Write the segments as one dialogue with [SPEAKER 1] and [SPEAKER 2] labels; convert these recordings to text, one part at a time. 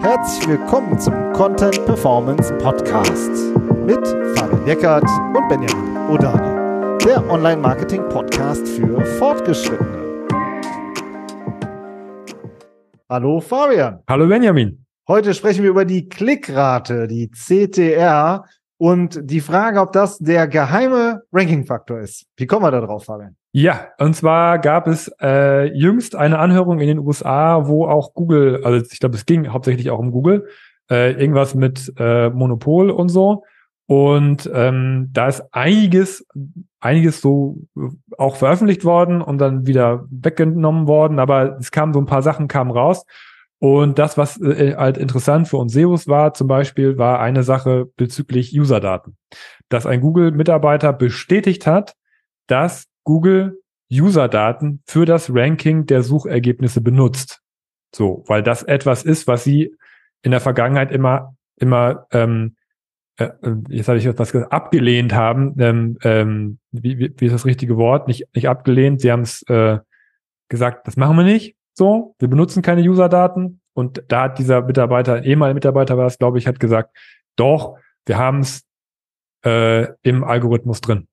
[SPEAKER 1] Herzlich willkommen zum Content Performance Podcast mit Fabian Eckert und Benjamin Odani, der Online-Marketing-Podcast für Fortgeschrittene. Hallo Fabian.
[SPEAKER 2] Hallo Benjamin.
[SPEAKER 1] Heute sprechen wir über die Klickrate, die CTR und die Frage, ob das der geheime Ranking-Faktor ist. Wie kommen wir da drauf, Fabian?
[SPEAKER 2] Ja, und zwar gab es äh, jüngst eine Anhörung in den USA, wo auch Google, also ich glaube, es ging hauptsächlich auch um Google, äh, irgendwas mit äh, Monopol und so. Und ähm, da ist einiges, einiges so auch veröffentlicht worden und dann wieder weggenommen worden, aber es kamen so ein paar Sachen kamen raus. Und das, was äh, halt interessant für uns SEOs war, zum Beispiel, war eine Sache bezüglich Userdaten. Dass ein Google-Mitarbeiter bestätigt hat, dass Google Userdaten für das Ranking der Suchergebnisse benutzt. So, weil das etwas ist, was sie in der Vergangenheit immer, immer, ähm, äh, äh jetzt habe ich etwas gesagt, abgelehnt haben. Ähm, ähm, wie, wie, wie ist das richtige Wort? Nicht, nicht abgelehnt. Sie haben es äh, gesagt, das machen wir nicht. So, wir benutzen keine Userdaten. Und da hat dieser Mitarbeiter, ehemaliger Mitarbeiter war es, glaube ich, hat gesagt, doch, wir haben es äh, im Algorithmus drin.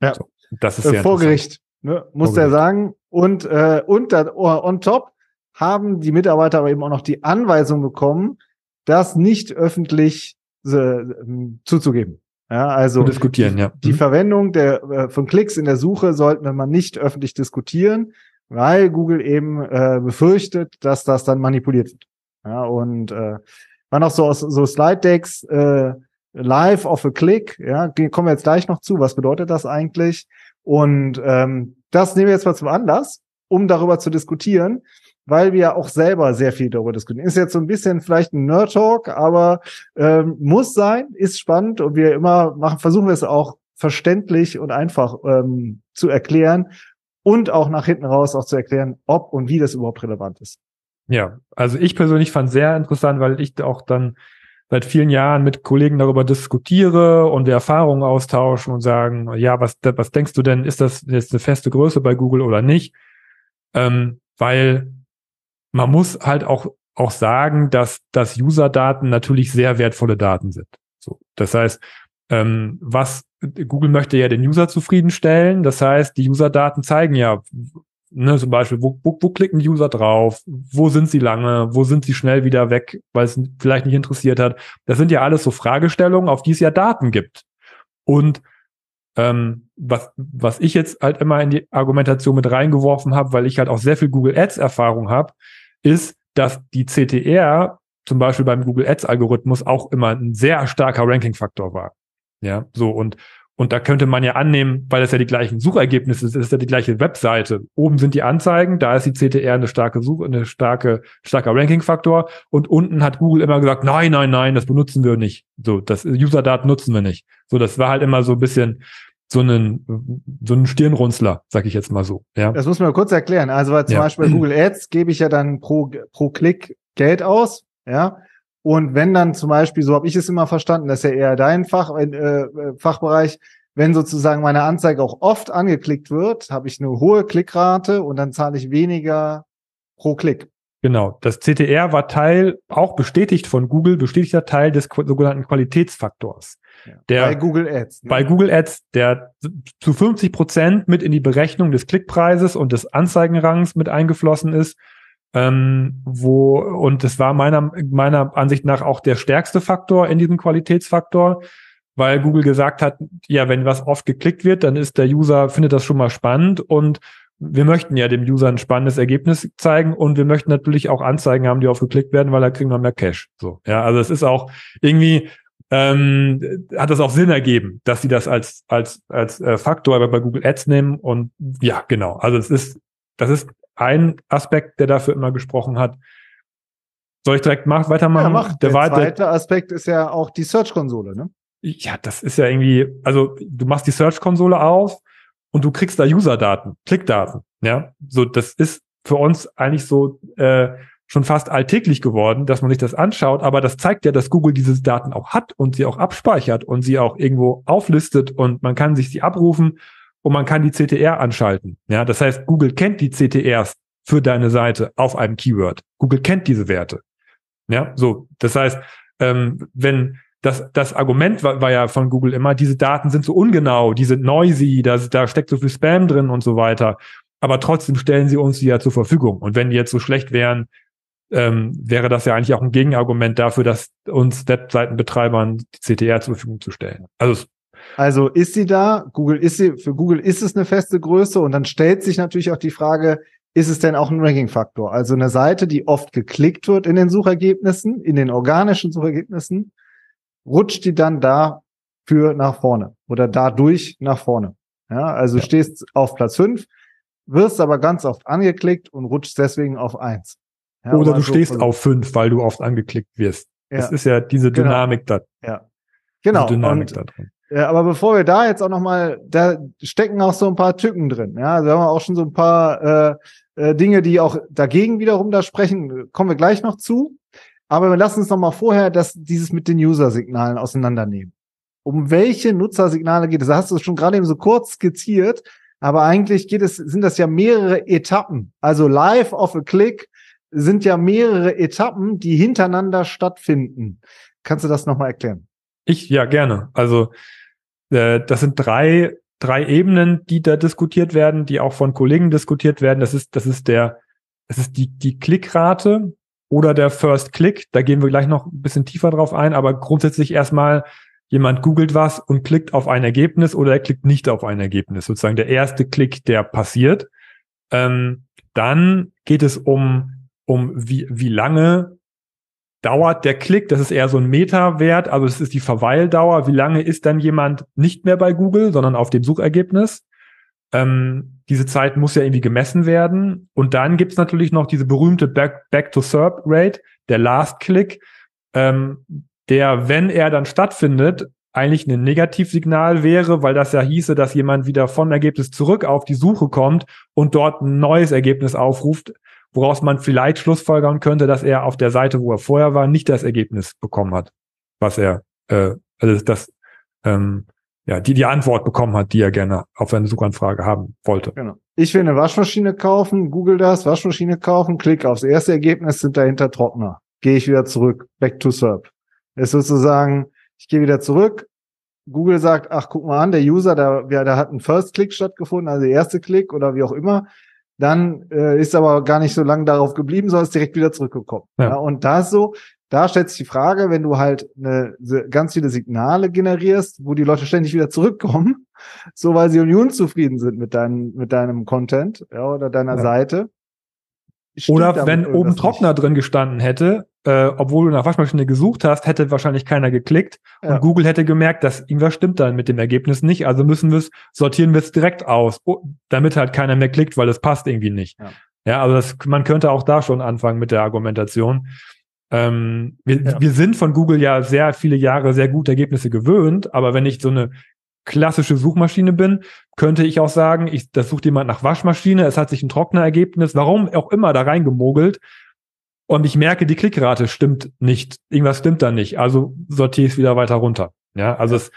[SPEAKER 1] Ja. So. Das ist äh, vor Gericht, ne, muss er sagen. Und, äh, und oh, on top haben die Mitarbeiter aber eben auch noch die Anweisung bekommen, das nicht öffentlich äh, zuzugeben. Ja, also
[SPEAKER 2] Zu diskutieren, ja.
[SPEAKER 1] Die mhm. Verwendung der äh, von Klicks in der Suche sollten wir mal nicht öffentlich diskutieren, weil Google eben äh, befürchtet, dass das dann manipuliert wird. Ja, und äh, war noch so so Slide Decks äh, live of a click, ja, kommen wir jetzt gleich noch zu. Was bedeutet das eigentlich? Und ähm, das nehmen wir jetzt mal zum Anlass, um darüber zu diskutieren, weil wir auch selber sehr viel darüber diskutieren. Ist jetzt so ein bisschen vielleicht ein Nerd-Talk, aber ähm, muss sein, ist spannend und wir immer machen, versuchen wir es auch verständlich und einfach ähm, zu erklären und auch nach hinten raus auch zu erklären, ob und wie das überhaupt relevant ist.
[SPEAKER 2] Ja, also ich persönlich fand sehr interessant, weil ich auch dann seit vielen Jahren mit Kollegen darüber diskutiere und wir Erfahrungen austauschen und sagen, ja, was, was denkst du denn, ist das jetzt eine feste Größe bei Google oder nicht? Ähm, weil man muss halt auch, auch sagen, dass, dass User-Daten natürlich sehr wertvolle Daten sind. So, das heißt, ähm, was Google möchte ja den User zufriedenstellen. Das heißt, die User-Daten zeigen ja, Ne, zum Beispiel, wo, wo, wo klicken User drauf? Wo sind sie lange? Wo sind sie schnell wieder weg, weil es vielleicht nicht interessiert hat? Das sind ja alles so Fragestellungen, auf die es ja Daten gibt. Und ähm, was, was ich jetzt halt immer in die Argumentation mit reingeworfen habe, weil ich halt auch sehr viel Google Ads Erfahrung habe, ist, dass die CTR zum Beispiel beim Google Ads Algorithmus auch immer ein sehr starker Ranking-Faktor war. Ja, so und und da könnte man ja annehmen, weil das ja die gleichen Suchergebnisse ist, ist ja die gleiche Webseite. Oben sind die Anzeigen, da ist die CTR eine starke Suche, eine starke, starker Ranking-Faktor. Und unten hat Google immer gesagt, nein, nein, nein, das benutzen wir nicht. So, das User-Daten nutzen wir nicht. So, das war halt immer so ein bisschen so einen, so einen Stirnrunzler, sag ich jetzt mal so. Ja.
[SPEAKER 1] Das muss man kurz erklären. Also, weil zum ja. Beispiel bei Google Ads gebe ich ja dann pro, pro Klick Geld aus. Ja. Und wenn dann zum Beispiel, so habe ich es immer verstanden, das ist ja eher dein Fach, äh, äh, Fachbereich, wenn sozusagen meine Anzeige auch oft angeklickt wird, habe ich eine hohe Klickrate und dann zahle ich weniger pro Klick.
[SPEAKER 2] Genau. Das CTR war Teil, auch bestätigt von Google, bestätigter Teil des sogenannten Qualitätsfaktors.
[SPEAKER 1] Ja. Der, bei Google Ads.
[SPEAKER 2] Ne? Bei Google Ads, der zu 50 Prozent mit in die Berechnung des Klickpreises und des Anzeigenrangs mit eingeflossen ist ähm, wo, und das war meiner, meiner Ansicht nach auch der stärkste Faktor in diesem Qualitätsfaktor, weil Google gesagt hat, ja, wenn was oft geklickt wird, dann ist der User, findet das schon mal spannend und wir möchten ja dem User ein spannendes Ergebnis zeigen und wir möchten natürlich auch Anzeigen haben, die oft geklickt werden, weil da kriegen wir mehr Cash. So, ja, also es ist auch irgendwie ähm, hat das auch Sinn ergeben, dass sie das als als als äh, Faktor bei Google Ads nehmen und ja, genau. Also es ist das ist ein Aspekt, der dafür immer gesprochen hat. Soll ich direkt mach, weitermachen? Ja,
[SPEAKER 1] mach. Der, der zweite Aspekt ist ja auch die Search-Konsole, ne?
[SPEAKER 2] Ja, das ist ja irgendwie, also du machst die Search-Konsole auf und du kriegst da User-Daten, Klickdaten, ja. So, das ist für uns eigentlich so äh, schon fast alltäglich geworden, dass man sich das anschaut, aber das zeigt ja, dass Google diese Daten auch hat und sie auch abspeichert und sie auch irgendwo auflistet und man kann sich sie abrufen und man kann die CTR anschalten. Ja, das heißt, Google kennt die CTRs für deine Seite auf einem Keyword. Google kennt diese Werte. Ja, so. Das heißt, ähm, wenn das, das Argument war, war ja von Google immer, diese Daten sind so ungenau, die sind noisy, da, da steckt so viel Spam drin und so weiter. Aber trotzdem stellen sie uns die ja zur Verfügung. Und wenn die jetzt so schlecht wären, ähm, wäre das ja eigentlich auch ein Gegenargument dafür, dass uns Webseitenbetreibern die CTR zur Verfügung zu stellen.
[SPEAKER 1] Also, also ist sie da? Google ist sie, für Google ist es eine feste Größe und dann stellt sich natürlich auch die Frage, ist es denn auch ein Ranking-Faktor? Also eine Seite, die oft geklickt wird in den Suchergebnissen, in den organischen Suchergebnissen, rutscht die dann dafür nach vorne oder dadurch nach vorne. Ja, also ja. stehst auf Platz fünf, wirst aber ganz oft angeklickt und rutschst deswegen auf eins.
[SPEAKER 2] Ja, Oder du so stehst auf fünf, weil du oft angeklickt wirst. Ja. Das ist ja diese genau. Dynamik genau.
[SPEAKER 1] da. Ja. Genau. Dynamik und, da drin. Ja, aber bevor wir da jetzt auch nochmal, da stecken auch so ein paar Tücken drin. Ja, also haben wir auch schon so ein paar äh, äh, Dinge, die auch dagegen wiederum da sprechen, kommen wir gleich noch zu. Aber wir lassen uns nochmal vorher das, dieses mit den User-Signalen auseinandernehmen. Um welche Nutzersignale geht es? Da hast du schon gerade eben so kurz skizziert, aber eigentlich geht es, sind das ja mehrere Etappen. Also live of a click sind ja mehrere Etappen, die hintereinander stattfinden. Kannst du das nochmal erklären?
[SPEAKER 2] Ich, ja, gerne. Also, äh, das sind drei, drei Ebenen, die da diskutiert werden, die auch von Kollegen diskutiert werden. Das ist, das ist der, das ist die, die Klickrate oder der First Click. Da gehen wir gleich noch ein bisschen tiefer drauf ein, aber grundsätzlich erstmal jemand googelt was und klickt auf ein Ergebnis oder er klickt nicht auf ein Ergebnis. Sozusagen der erste Klick, der passiert. Ähm, dann geht es um um wie, wie lange dauert der Klick, das ist eher so ein Meta-Wert, also es ist die Verweildauer, wie lange ist dann jemand nicht mehr bei Google, sondern auf dem Suchergebnis. Ähm, diese Zeit muss ja irgendwie gemessen werden. Und dann gibt's natürlich noch diese berühmte Back-to-SERP-Rate, der Last-Click, ähm, der, wenn er dann stattfindet, eigentlich ein Negativsignal wäre, weil das ja hieße, dass jemand wieder vom Ergebnis zurück auf die Suche kommt und dort ein neues Ergebnis aufruft, woraus man vielleicht schlussfolgern könnte, dass er auf der Seite, wo er vorher war, nicht das Ergebnis bekommen hat, was er, äh, also das, ähm, ja, die die Antwort bekommen hat, die er gerne auf seine Suchanfrage haben wollte. Genau.
[SPEAKER 1] Ich will eine Waschmaschine kaufen, google das, Waschmaschine kaufen, klick aufs erste Ergebnis, sind dahinter Trockner. Gehe ich wieder zurück, back to SERP. Ist sozusagen, ich gehe wieder zurück, Google sagt, ach, guck mal an, der User, da, ja, da hat ein First Click stattgefunden, also der erste Klick oder wie auch immer. Dann äh, ist aber gar nicht so lange darauf geblieben, sondern ist direkt wieder zurückgekommen. Ja. ja und da ist so, da stellt sich die Frage, wenn du halt eine, ganz viele Signale generierst, wo die Leute ständig wieder zurückkommen, so weil sie unzufrieden sind mit, deinem mit deinem Content ja, oder deiner ja. Seite,
[SPEAKER 2] oder wenn oben Trockner nicht. drin gestanden hätte, äh, obwohl du nach Waschmaschine gesucht hast, hätte wahrscheinlich keiner geklickt ja. und Google hätte gemerkt, dass irgendwas stimmt dann mit dem Ergebnis nicht. Also müssen wir es, sortieren wir es direkt aus, damit halt keiner mehr klickt, weil es passt irgendwie nicht. Ja, ja also das, man könnte auch da schon anfangen mit der Argumentation. Ähm, wir, ja. wir sind von Google ja sehr viele Jahre sehr gute Ergebnisse gewöhnt, aber wenn ich so eine klassische Suchmaschine bin, könnte ich auch sagen, ich, das sucht jemand nach Waschmaschine, es hat sich ein Trocknerergebnis, warum auch immer da reingemogelt und ich merke, die Klickrate stimmt nicht, irgendwas stimmt da nicht, also sortiere ich es wieder weiter runter. Ja, also es,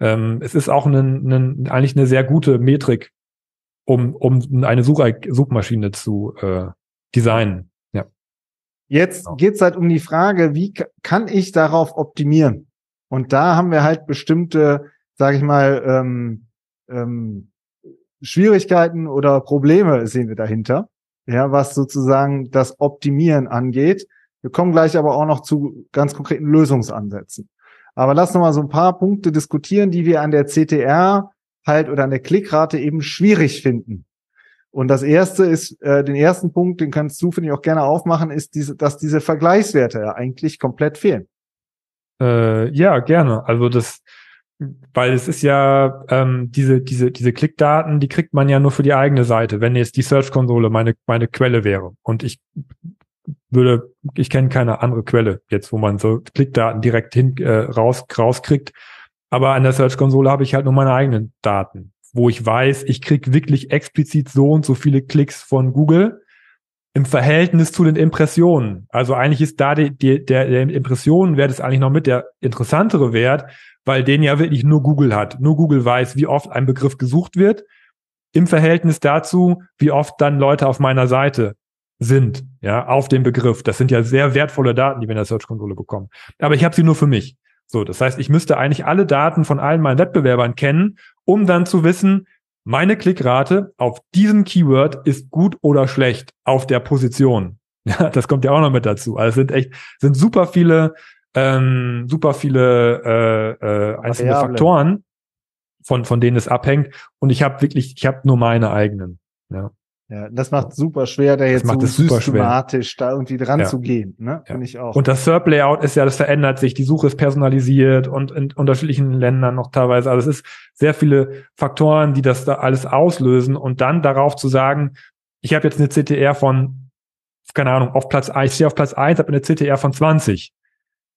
[SPEAKER 2] ähm, es ist auch ein, ein, eigentlich eine sehr gute Metrik, um, um eine Such Suchmaschine zu äh, designen. Ja.
[SPEAKER 1] Jetzt genau. geht's halt um die Frage, wie kann ich darauf optimieren? Und da haben wir halt bestimmte sage ich mal, ähm, ähm, Schwierigkeiten oder Probleme sehen wir dahinter, ja, was sozusagen das Optimieren angeht. Wir kommen gleich aber auch noch zu ganz konkreten Lösungsansätzen. Aber lass noch mal so ein paar Punkte diskutieren, die wir an der CTR halt oder an der Klickrate eben schwierig finden. Und das erste ist, äh, den ersten Punkt, den kannst du, finde ich, auch gerne aufmachen, ist diese, dass diese Vergleichswerte ja eigentlich komplett fehlen.
[SPEAKER 2] Äh, ja, gerne. Also das, weil es ist ja ähm, diese diese diese Klickdaten, die kriegt man ja nur für die eigene Seite. Wenn jetzt die Search-Konsole meine meine Quelle wäre und ich würde, ich kenne keine andere Quelle jetzt, wo man so Klickdaten direkt hin äh, raus rauskriegt. Aber an der Search-Konsole habe ich halt nur meine eigenen Daten, wo ich weiß, ich krieg wirklich explizit so und so viele Klicks von Google im Verhältnis zu den Impressionen. Also eigentlich ist da die, die, der, der Impressionenwert ist eigentlich noch mit der interessantere Wert, weil den ja wirklich nur Google hat. Nur Google weiß, wie oft ein Begriff gesucht wird im Verhältnis dazu, wie oft dann Leute auf meiner Seite sind, ja, auf dem Begriff. Das sind ja sehr wertvolle Daten, die wir in der Search-Konsole bekommen. Aber ich habe sie nur für mich. So, das heißt, ich müsste eigentlich alle Daten von allen meinen Wettbewerbern kennen, um dann zu wissen, meine Klickrate auf diesem Keyword ist gut oder schlecht auf der Position. Ja, das kommt ja auch noch mit dazu. Also es sind echt, sind super viele, ähm, super viele äh, äh, einzelne Variable. Faktoren, von, von denen es abhängt. Und ich habe wirklich, ich habe nur meine eigenen. Ja.
[SPEAKER 1] Ja, das macht super schwer, da jetzt so systematisch da irgendwie dran ja. zu gehen, ne?
[SPEAKER 2] Ja. Finde ich auch. Und das SERP-Layout ist ja, das verändert sich, die Suche ist personalisiert und in unterschiedlichen Ländern noch teilweise. Also es ist sehr viele Faktoren, die das da alles auslösen und dann darauf zu sagen, ich habe jetzt eine CTR von, keine Ahnung, auf Platz 1, ich stehe auf Platz 1, habe eine CTR von 20.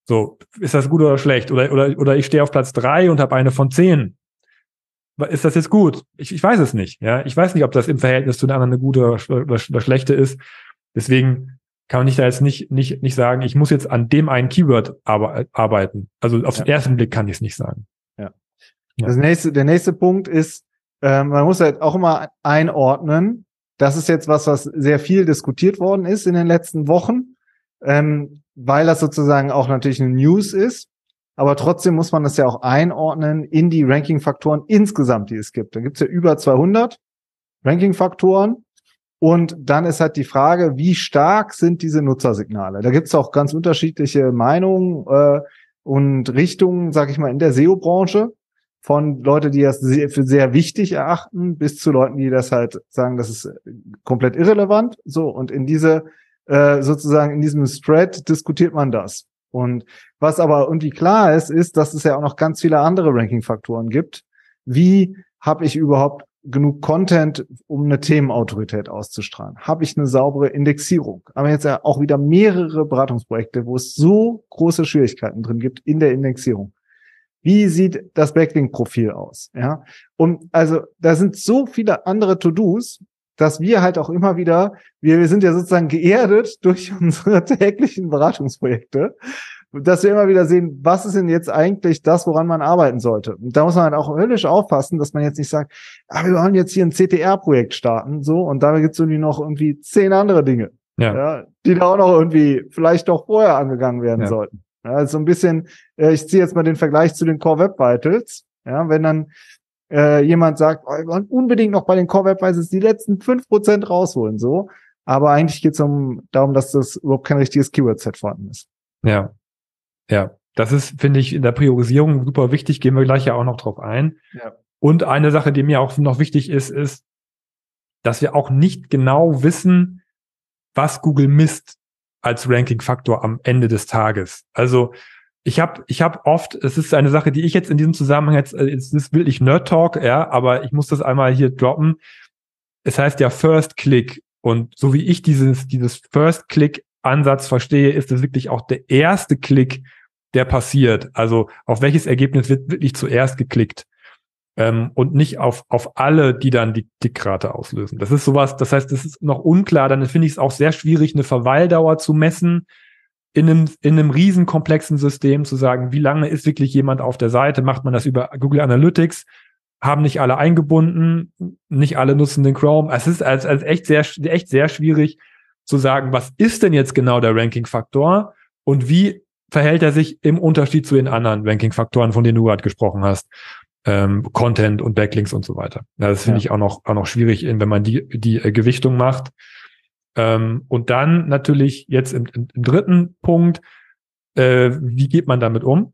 [SPEAKER 2] So, ist das gut oder schlecht? Oder, oder, oder ich stehe auf Platz 3 und habe eine von 10 ist das jetzt gut? Ich, ich weiß es nicht. Ja, ich weiß nicht, ob das im Verhältnis zu den anderen eine gute oder, oder, oder schlechte ist. Deswegen kann man nicht da jetzt nicht, nicht, nicht sagen, ich muss jetzt an dem einen Keyword arbeiten. Also auf ja. den ersten Blick kann ich es nicht sagen.
[SPEAKER 1] Ja. ja. Das nächste, der nächste Punkt ist, äh, man muss halt auch immer einordnen. Das ist jetzt was, was sehr viel diskutiert worden ist in den letzten Wochen, ähm, weil das sozusagen auch natürlich eine News ist aber trotzdem muss man das ja auch einordnen in die Ranking-Faktoren insgesamt, die es gibt. Da gibt es ja über 200 Ranking-Faktoren. Und dann ist halt die Frage, wie stark sind diese Nutzersignale? Da gibt es auch ganz unterschiedliche Meinungen äh, und Richtungen, sag ich mal, in der SEO-Branche. Von Leute, die das für sehr wichtig erachten, bis zu Leuten, die das halt sagen, das ist komplett irrelevant. So, und in diese, äh, sozusagen in diesem Spread diskutiert man das. Und was aber irgendwie klar ist, ist, dass es ja auch noch ganz viele andere Ranking-Faktoren gibt. Wie habe ich überhaupt genug Content, um eine Themenautorität auszustrahlen? Habe ich eine saubere Indexierung? Aber jetzt ja auch wieder mehrere Beratungsprojekte, wo es so große Schwierigkeiten drin gibt in der Indexierung. Wie sieht das Backlink-Profil aus? Ja, und also da sind so viele andere To-Dos, dass wir halt auch immer wieder, wir, wir sind ja sozusagen geerdet durch unsere täglichen Beratungsprojekte, dass wir immer wieder sehen, was ist denn jetzt eigentlich das, woran man arbeiten sollte. Und da muss man halt auch höllisch aufpassen, dass man jetzt nicht sagt, ah, wir wollen jetzt hier ein CTR-Projekt starten, so, und da gibt es irgendwie noch irgendwie zehn andere Dinge, ja. ja. die da auch noch irgendwie vielleicht doch vorher angegangen werden ja. sollten. Ja, also so ein bisschen, äh, ich ziehe jetzt mal den Vergleich zu den Core Web Vitals, ja, wenn dann äh, jemand sagt, oh, wir wollen unbedingt noch bei den Core Web Vitals die letzten fünf Prozent rausholen, so. Aber eigentlich geht es um, darum, dass das überhaupt kein richtiges Keyword-Set vorhanden ist.
[SPEAKER 2] Ja. Ja. Das ist, finde ich, in der Priorisierung super wichtig, gehen wir gleich ja auch noch drauf ein. Ja. Und eine Sache, die mir auch noch wichtig ist, ist, dass wir auch nicht genau wissen, was Google misst als Ranking-Faktor am Ende des Tages. Also ich habe ich hab oft, es ist eine Sache, die ich jetzt in diesem Zusammenhang jetzt, äh, es ist wirklich Nerd Talk, ja, aber ich muss das einmal hier droppen. Es heißt ja First Click und so wie ich dieses dieses First Click Ansatz verstehe, ist es wirklich auch der erste Klick, der passiert. Also auf welches Ergebnis wird wirklich zuerst geklickt ähm, und nicht auf auf alle, die dann die Klickrate auslösen. Das ist sowas. Das heißt, das ist noch unklar. Dann finde ich es auch sehr schwierig, eine Verweildauer zu messen in einem, in einem riesenkomplexen System zu sagen, wie lange ist wirklich jemand auf der Seite? Macht man das über Google Analytics? Haben nicht alle eingebunden? Nicht alle nutzen den Chrome? Es ist als, als echt sehr, echt sehr schwierig zu sagen, was ist denn jetzt genau der Ranking-Faktor und wie verhält er sich im Unterschied zu den anderen Ranking-Faktoren, von denen du gerade gesprochen hast? Ähm, Content und Backlinks und so weiter. Ja, das finde ja. ich auch noch, auch noch schwierig, wenn man die, die äh, Gewichtung macht. Ähm, und dann natürlich jetzt im, im, im dritten Punkt, äh, wie geht man damit um?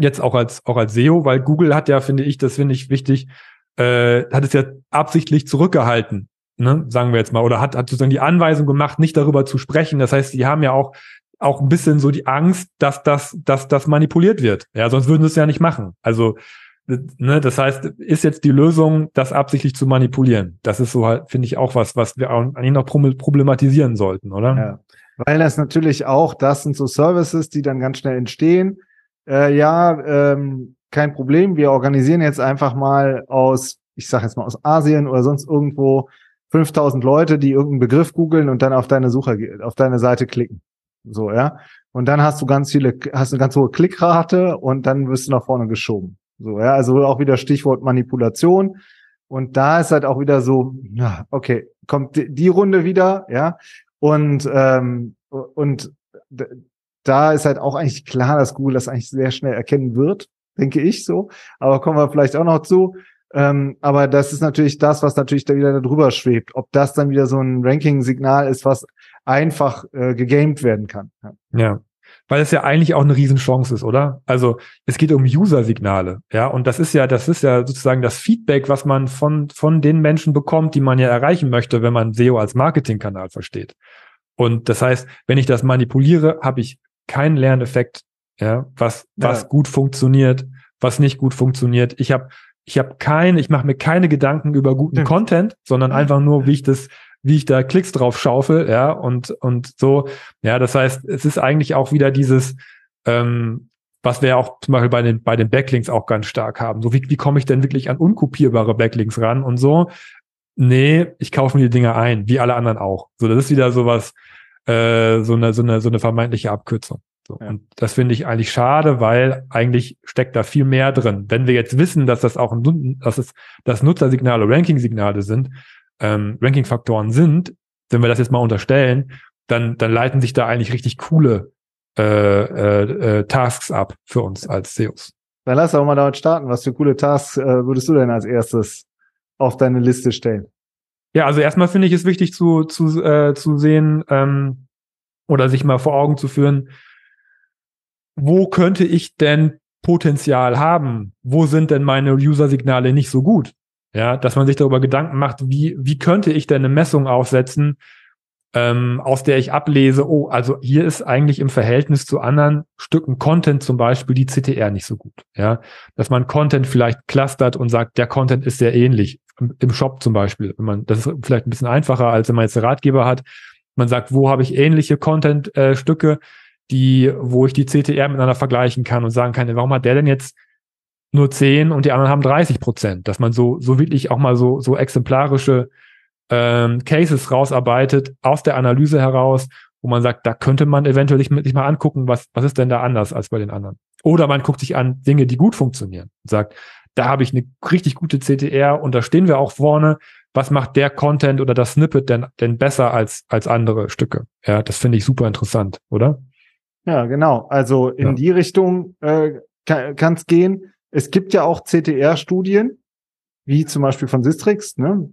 [SPEAKER 2] Jetzt auch als, auch als SEO, weil Google hat ja, finde ich, das finde ich wichtig, äh, hat es ja absichtlich zurückgehalten, ne, sagen wir jetzt mal, oder hat, hat sozusagen die Anweisung gemacht, nicht darüber zu sprechen. Das heißt, die haben ja auch, auch ein bisschen so die Angst, dass das, dass das manipuliert wird. Ja, sonst würden sie es ja nicht machen. Also Ne, das heißt, ist jetzt die Lösung, das absichtlich zu manipulieren? Das ist so halt, finde ich, auch was, was wir eigentlich noch problematisieren sollten, oder? Ja.
[SPEAKER 1] Weil das natürlich auch, das sind so Services, die dann ganz schnell entstehen. Äh, ja, ähm, kein Problem. Wir organisieren jetzt einfach mal aus, ich sage jetzt mal aus Asien oder sonst irgendwo 5000 Leute, die irgendeinen Begriff googeln und dann auf deine Suche, auf deine Seite klicken. So, ja. Und dann hast du ganz viele, hast eine ganz hohe Klickrate und dann wirst du nach vorne geschoben. So, ja, also auch wieder Stichwort Manipulation. Und da ist halt auch wieder so, ja, okay, kommt die Runde wieder, ja. Und, ähm, und da ist halt auch eigentlich klar, dass Google das eigentlich sehr schnell erkennen wird, denke ich so. Aber kommen wir vielleicht auch noch zu. Ähm, aber das ist natürlich das, was natürlich da wieder darüber schwebt. Ob das dann wieder so ein Ranking-Signal ist, was einfach äh, gegamed werden kann.
[SPEAKER 2] Ja. ja. Weil es ja eigentlich auch eine Riesenchance ist, oder? Also es geht um User-Signale, ja, und das ist ja, das ist ja sozusagen das Feedback, was man von, von den Menschen bekommt, die man ja erreichen möchte, wenn man SEO als Marketingkanal versteht. Und das heißt, wenn ich das manipuliere, habe ich keinen Lerneffekt, ja, was, was ja. gut funktioniert, was nicht gut funktioniert. Ich habe ich habe kein, ich mache mir keine Gedanken über guten ja. Content, sondern einfach nur, wie ich das, wie ich da Klicks drauf schaufel, ja, und, und so. Ja, das heißt, es ist eigentlich auch wieder dieses, ähm, was wir auch zum Beispiel bei den, bei den Backlinks auch ganz stark haben. So, wie, wie komme ich denn wirklich an unkopierbare Backlinks ran und so? Nee, ich kaufe mir die Dinger ein, wie alle anderen auch. So, das ist wieder sowas, äh, so eine, so eine, so eine vermeintliche Abkürzung. So. Ja. Und das finde ich eigentlich schade, weil eigentlich steckt da viel mehr drin. Wenn wir jetzt wissen, dass das auch, ein, dass es, dass Nutzersignale Ranking-Signale sind, ähm, Ranking-Faktoren sind, wenn wir das jetzt mal unterstellen, dann, dann leiten sich da eigentlich richtig coole äh, äh, äh, Tasks ab für uns als SEOs.
[SPEAKER 1] Dann lass auch mal damit starten. Was für coole Tasks äh, würdest du denn als erstes auf deine Liste stellen?
[SPEAKER 2] Ja, also erstmal finde ich es wichtig zu, zu, äh, zu sehen ähm, oder sich mal vor Augen zu führen, wo könnte ich denn Potenzial haben? Wo sind denn meine User-Signale nicht so gut? Ja, dass man sich darüber Gedanken macht, wie, wie könnte ich denn eine Messung aufsetzen, ähm, aus der ich ablese, oh, also hier ist eigentlich im Verhältnis zu anderen Stücken Content zum Beispiel die CTR nicht so gut. Ja, dass man Content vielleicht clustert und sagt, der Content ist sehr ähnlich. Im, Shop zum Beispiel. Wenn man, das ist vielleicht ein bisschen einfacher, als wenn man jetzt einen Ratgeber hat. Man sagt, wo habe ich ähnliche Content-Stücke? Äh, die, wo ich die CTR miteinander vergleichen kann und sagen kann, warum hat der denn jetzt nur 10 und die anderen haben 30 Prozent? Dass man so, so wirklich auch mal so, so exemplarische ähm, Cases rausarbeitet aus der Analyse heraus, wo man sagt, da könnte man eventuell sich, sich mal angucken, was, was ist denn da anders als bei den anderen? Oder man guckt sich an Dinge, die gut funktionieren und sagt, da habe ich eine richtig gute CTR und da stehen wir auch vorne. Was macht der Content oder das Snippet denn, denn besser als, als andere Stücke? Ja, das finde ich super interessant, oder?
[SPEAKER 1] Ja, genau. Also in ja. die Richtung äh, kann es gehen. Es gibt ja auch CTR-Studien, wie zum Beispiel von Sistrix, ne?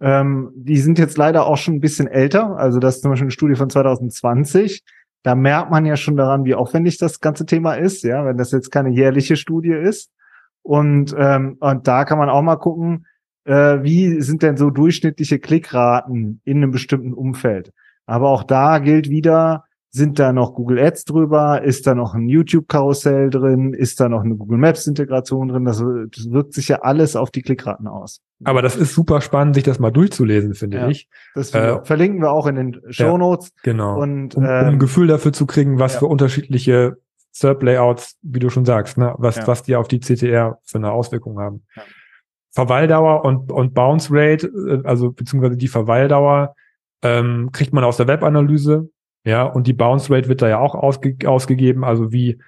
[SPEAKER 1] Ähm, die sind jetzt leider auch schon ein bisschen älter. Also das ist zum Beispiel eine Studie von 2020. Da merkt man ja schon daran, wie aufwendig das ganze Thema ist, ja, wenn das jetzt keine jährliche Studie ist. Und, ähm, und da kann man auch mal gucken, äh, wie sind denn so durchschnittliche Klickraten in einem bestimmten Umfeld. Aber auch da gilt wieder, sind da noch Google Ads drüber? Ist da noch ein YouTube-Karussell drin? Ist da noch eine Google Maps-Integration drin? Das, das, wirkt sich ja alles auf die Klickraten aus.
[SPEAKER 2] Aber das ist super spannend, sich das mal durchzulesen, finde ja, ich.
[SPEAKER 1] Das äh, verlinken wir auch in den Show Notes.
[SPEAKER 2] Ja, genau. Und, um, um ein ähm, Gefühl dafür zu kriegen, was ja. für unterschiedliche SERP-Layouts, wie du schon sagst, ne, was, was die auf die CTR für eine Auswirkung haben. Verweildauer und, und Bounce Rate, äh, also beziehungsweise die Verweildauer, ähm, kriegt man aus der Webanalyse ja, und die Bounce Rate wird da ja auch ausge ausgegeben, also wie,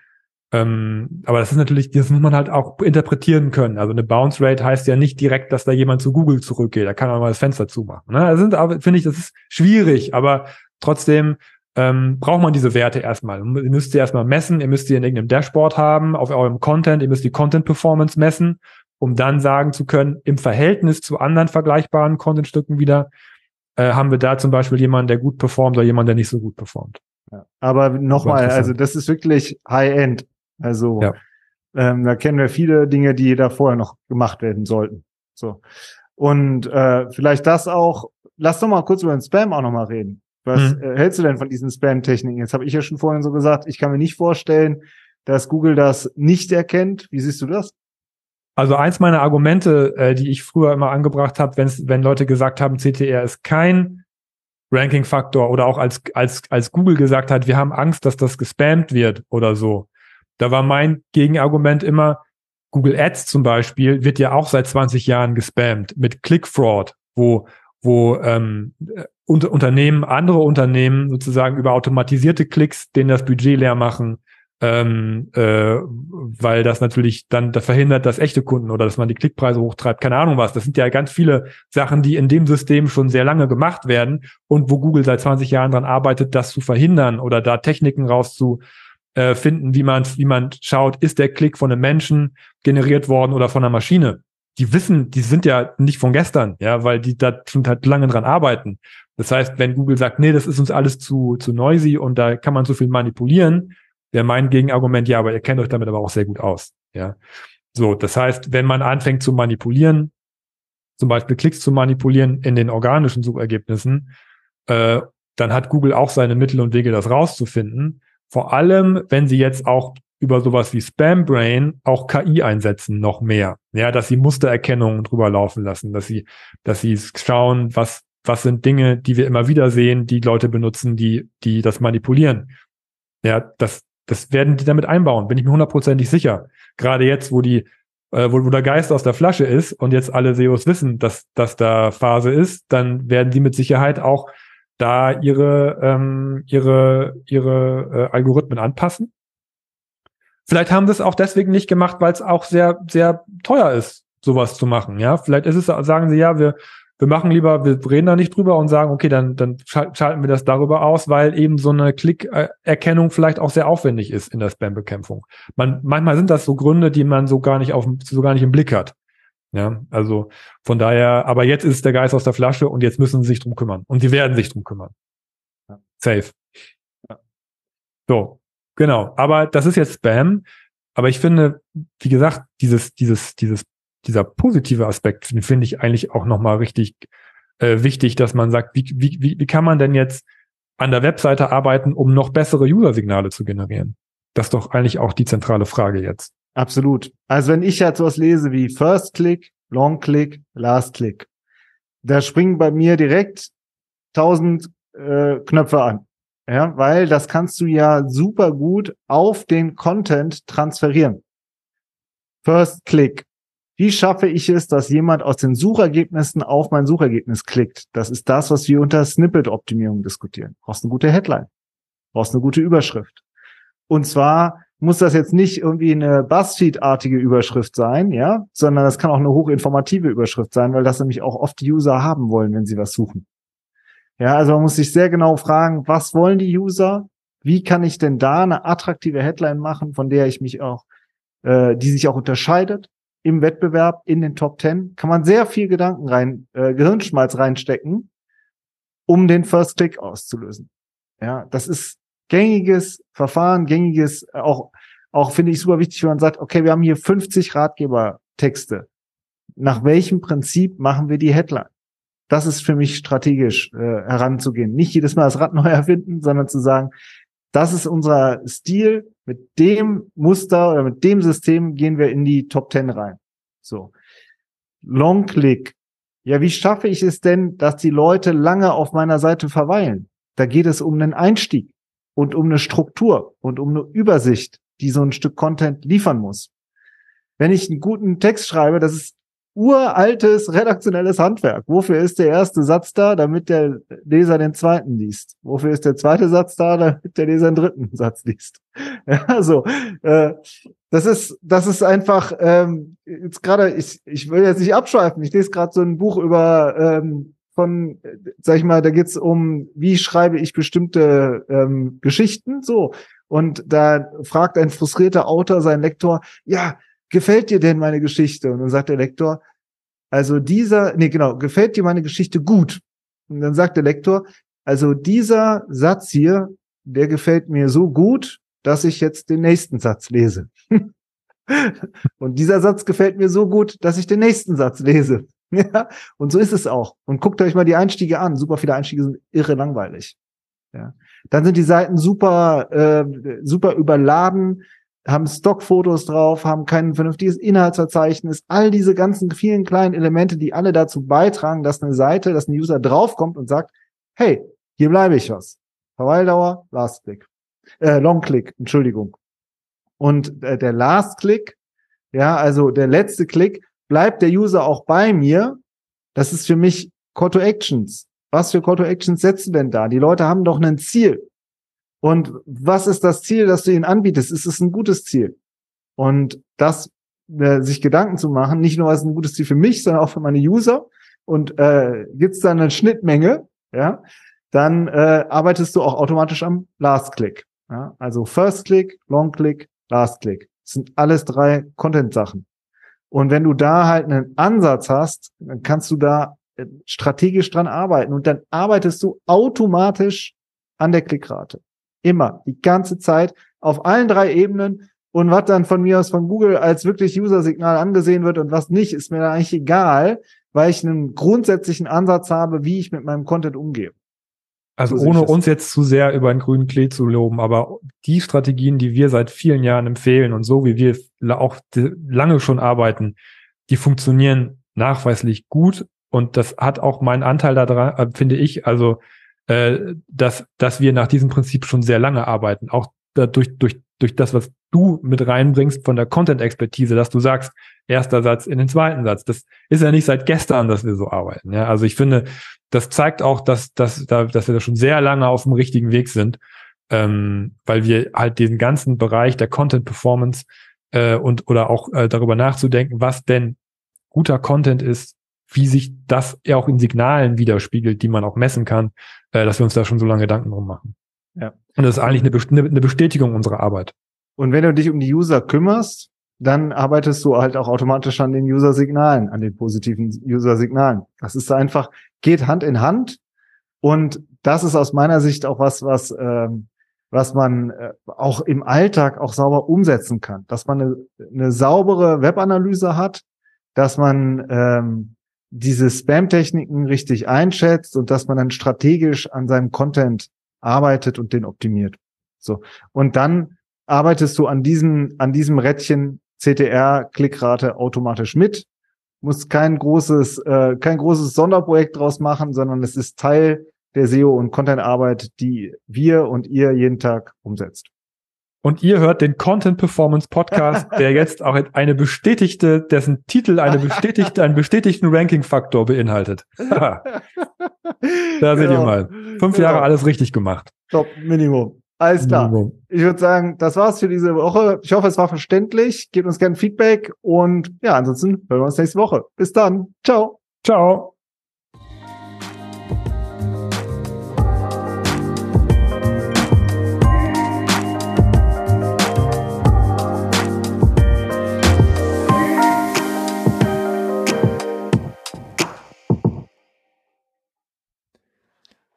[SPEAKER 2] ähm, aber das ist natürlich, das muss man halt auch interpretieren können. Also eine Bounce Rate heißt ja nicht direkt, dass da jemand zu Google zurückgeht. Da kann man mal das Fenster zumachen. Ne? Das sind aber, finde ich, das ist schwierig, aber trotzdem ähm, braucht man diese Werte erstmal. Ihr müsst sie erstmal messen, ihr müsst sie in irgendeinem Dashboard haben, auf eurem Content, ihr müsst die Content Performance messen, um dann sagen zu können, im Verhältnis zu anderen vergleichbaren Contentstücken wieder, äh, haben wir da zum Beispiel jemanden, der gut performt oder jemanden, der nicht so gut performt.
[SPEAKER 1] Ja. Aber nochmal, also das ist wirklich High-End. Also ja. ähm, da kennen wir viele Dinge, die da vorher noch gemacht werden sollten. So. Und äh, vielleicht das auch, lass doch mal kurz über den Spam auch nochmal reden. Was mhm. äh, hältst du denn von diesen Spam-Techniken? Jetzt habe ich ja schon vorhin so gesagt, ich kann mir nicht vorstellen, dass Google das nicht erkennt. Wie siehst du das?
[SPEAKER 2] Also eins meiner Argumente, äh, die ich früher immer angebracht habe, wenn Leute gesagt haben, CTR ist kein Ranking-Faktor oder auch als, als, als Google gesagt hat, wir haben Angst, dass das gespammt wird oder so. Da war mein Gegenargument immer, Google Ads zum Beispiel wird ja auch seit 20 Jahren gespammt mit Click-Fraud, wo, wo ähm, unter, Unternehmen, andere Unternehmen sozusagen über automatisierte Klicks, denen das Budget leer machen, ähm, äh, weil das natürlich dann das verhindert, dass echte Kunden oder dass man die Klickpreise hochtreibt, keine Ahnung was. Das sind ja ganz viele Sachen, die in dem System schon sehr lange gemacht werden und wo Google seit 20 Jahren dran arbeitet, das zu verhindern oder da Techniken rauszufinden, äh, wie man, wie man schaut, ist der Klick von einem Menschen generiert worden oder von einer Maschine. Die wissen, die sind ja nicht von gestern, ja, weil die da schon halt lange dran arbeiten. Das heißt, wenn Google sagt, nee, das ist uns alles zu, zu noisy und da kann man so viel manipulieren, wäre mein Gegenargument, ja, aber ihr kennt euch damit aber auch sehr gut aus. Ja. So, das heißt, wenn man anfängt zu manipulieren, zum Beispiel Klicks zu manipulieren in den organischen Suchergebnissen, äh, dann hat Google auch seine Mittel und Wege, das rauszufinden. Vor allem, wenn sie jetzt auch über sowas wie Spam Brain auch KI einsetzen, noch mehr. Ja, dass sie Mustererkennungen drüber laufen lassen, dass sie, dass sie schauen, was, was sind Dinge, die wir immer wieder sehen, die Leute benutzen, die, die das manipulieren. Ja, das, das werden die damit einbauen, bin ich mir hundertprozentig sicher. Gerade jetzt, wo die, äh, wo, wo der Geist aus der Flasche ist und jetzt alle SEOs wissen, dass, dass da Phase ist, dann werden die mit Sicherheit auch da ihre, ähm, ihre, ihre äh, Algorithmen anpassen. Vielleicht haben sie es auch deswegen nicht gemacht, weil es auch sehr, sehr teuer ist, sowas zu machen. Ja, vielleicht ist es, sagen sie ja, wir, wir machen lieber, wir reden da nicht drüber und sagen, okay, dann, dann schalten wir das darüber aus, weil eben so eine Klickerkennung vielleicht auch sehr aufwendig ist in der Spam-Bekämpfung. Man, manchmal sind das so Gründe, die man so gar nicht auf, so gar nicht im Blick hat. Ja, also von daher, aber jetzt ist der Geist aus der Flasche und jetzt müssen sie sich drum kümmern. Und die werden sich drum kümmern. Ja. Safe. Ja. So, genau. Aber das ist jetzt Spam. Aber ich finde, wie gesagt, dieses, dieses, dieses dieser positive Aspekt finde ich eigentlich auch nochmal richtig äh, wichtig, dass man sagt, wie, wie, wie, wie kann man denn jetzt an der Webseite arbeiten, um noch bessere User-Signale zu generieren? Das ist doch eigentlich auch die zentrale Frage jetzt.
[SPEAKER 1] Absolut. Also wenn ich jetzt sowas lese wie First Click, Long Click, Last Click, da springen bei mir direkt tausend äh, Knöpfe an. Ja, weil das kannst du ja super gut auf den Content transferieren. First Click. Wie schaffe ich es, dass jemand aus den Suchergebnissen auf mein Suchergebnis klickt? Das ist das, was wir unter Snippet-Optimierung diskutieren. Brauchst eine gute Headline. Brauchst eine gute Überschrift. Und zwar muss das jetzt nicht irgendwie eine Buzzfeed-artige Überschrift sein, ja, sondern das kann auch eine hochinformative Überschrift sein, weil das nämlich auch oft die User haben wollen, wenn sie was suchen. Ja, also man muss sich sehr genau fragen, was wollen die User? Wie kann ich denn da eine attraktive Headline machen, von der ich mich auch, äh, die sich auch unterscheidet? Im Wettbewerb in den Top Ten kann man sehr viel Gedanken rein, äh, Gehirnschmalz reinstecken, um den First Click auszulösen. Ja, das ist gängiges Verfahren, gängiges, äh, auch, auch finde ich super wichtig, wenn man sagt, okay, wir haben hier 50 Ratgebertexte. Nach welchem Prinzip machen wir die Headline? Das ist für mich strategisch äh, heranzugehen. Nicht jedes Mal das Rad neu erfinden, sondern zu sagen, das ist unser Stil. Mit dem Muster oder mit dem System gehen wir in die Top 10 rein. So. Long Click. Ja, wie schaffe ich es denn, dass die Leute lange auf meiner Seite verweilen? Da geht es um einen Einstieg und um eine Struktur und um eine Übersicht, die so ein Stück Content liefern muss. Wenn ich einen guten Text schreibe, das ist uraltes redaktionelles Handwerk. Wofür ist der erste Satz da, damit der Leser den zweiten liest? Wofür ist der zweite Satz da, damit der Leser den dritten Satz liest? Ja, so. Äh, das ist, das ist einfach ähm, jetzt gerade. Ich, ich will jetzt nicht abschweifen. Ich lese gerade so ein Buch über ähm, von, sag ich mal, da geht's um, wie schreibe ich bestimmte ähm, Geschichten, so. Und da fragt ein frustrierter Autor seinen Lektor, ja, gefällt dir denn meine Geschichte? Und dann sagt der Lektor, also dieser, nee, genau, gefällt dir meine Geschichte gut? Und dann sagt der Lektor, also dieser Satz hier, der gefällt mir so gut, dass ich jetzt den nächsten Satz lese. und dieser Satz gefällt mir so gut, dass ich den nächsten Satz lese. ja, und so ist es auch. Und guckt euch mal die Einstiege an. Super viele Einstiege sind irre langweilig. Ja. Dann sind die Seiten super, äh, super überladen haben Stockfotos drauf, haben kein vernünftiges Inhaltsverzeichnis, all diese ganzen vielen kleinen Elemente, die alle dazu beitragen, dass eine Seite, dass ein User draufkommt und sagt, hey, hier bleibe ich was. Verweildauer, Last Click. Äh, Long Click, Entschuldigung. Und äh, der Last Click, ja, also der letzte Klick, bleibt der User auch bei mir. Das ist für mich Call to Actions. Was für Call to Actions setzen denn da? Die Leute haben doch ein Ziel. Und was ist das Ziel, das du ihnen anbietest? Ist es ein gutes Ziel? Und das, äh, sich Gedanken zu machen, nicht nur was ein gutes Ziel für mich, sondern auch für meine User. Und äh, gibt es da eine Schnittmenge, ja, dann äh, arbeitest du auch automatisch am Last Click. Ja? Also First Click, Long Click, Last Click. Das sind alles drei Content-Sachen. Und wenn du da halt einen Ansatz hast, dann kannst du da äh, strategisch dran arbeiten und dann arbeitest du automatisch an der Klickrate. Immer, die ganze Zeit, auf allen drei Ebenen. Und was dann von mir aus von Google als wirklich User-Signal angesehen wird und was nicht, ist mir da eigentlich egal, weil ich einen grundsätzlichen Ansatz habe, wie ich mit meinem Content umgehe.
[SPEAKER 2] Also so ohne uns jetzt zu sehr über den grünen Klee zu loben, aber die Strategien, die wir seit vielen Jahren empfehlen und so wie wir auch lange schon arbeiten, die funktionieren nachweislich gut und das hat auch meinen Anteil daran, äh, finde ich, also äh, dass, dass wir nach diesem Prinzip schon sehr lange arbeiten, auch dadurch, durch, durch das, was du mit reinbringst von der Content-Expertise, dass du sagst, erster Satz in den zweiten Satz. Das ist ja nicht seit gestern, dass wir so arbeiten. Ja, also ich finde, das zeigt auch, dass, dass, dass wir da schon sehr lange auf dem richtigen Weg sind, ähm, weil wir halt diesen ganzen Bereich der Content Performance äh, und oder auch äh, darüber nachzudenken, was denn guter Content ist, wie sich das ja auch in Signalen widerspiegelt, die man auch messen kann, äh, dass wir uns da schon so lange Gedanken drum machen. Ja. Und das ist eigentlich eine, eine Bestätigung unserer Arbeit.
[SPEAKER 1] Und wenn du dich um die User kümmerst, dann arbeitest du halt auch automatisch an den User-Signalen, an den positiven User-Signalen. Das ist einfach, geht Hand in Hand. Und das ist aus meiner Sicht auch was, was, ähm, was man äh, auch im Alltag auch sauber umsetzen kann. Dass man eine, eine saubere Webanalyse hat, dass man ähm, diese Spam-Techniken richtig einschätzt und dass man dann strategisch an seinem Content arbeitet und den optimiert. So. Und dann arbeitest du an diesem, an diesem Rädchen CTR-Klickrate automatisch mit. Muss kein großes, äh, kein großes Sonderprojekt draus machen, sondern es ist Teil der SEO- und Content-Arbeit, die wir und ihr jeden Tag umsetzt.
[SPEAKER 2] Und ihr hört den Content Performance Podcast, der jetzt auch eine bestätigte, dessen Titel eine bestätigte, einen bestätigten Ranking-Faktor beinhaltet. da genau. seht ihr genau. mal. Fünf genau. Jahre alles richtig gemacht.
[SPEAKER 1] Top, Minimum. Alles klar. Minimum. Ich würde sagen, das war's für diese Woche. Ich hoffe, es war verständlich. Gebt uns gerne Feedback und ja, ansonsten hören wir uns nächste Woche. Bis dann. Ciao.
[SPEAKER 2] Ciao.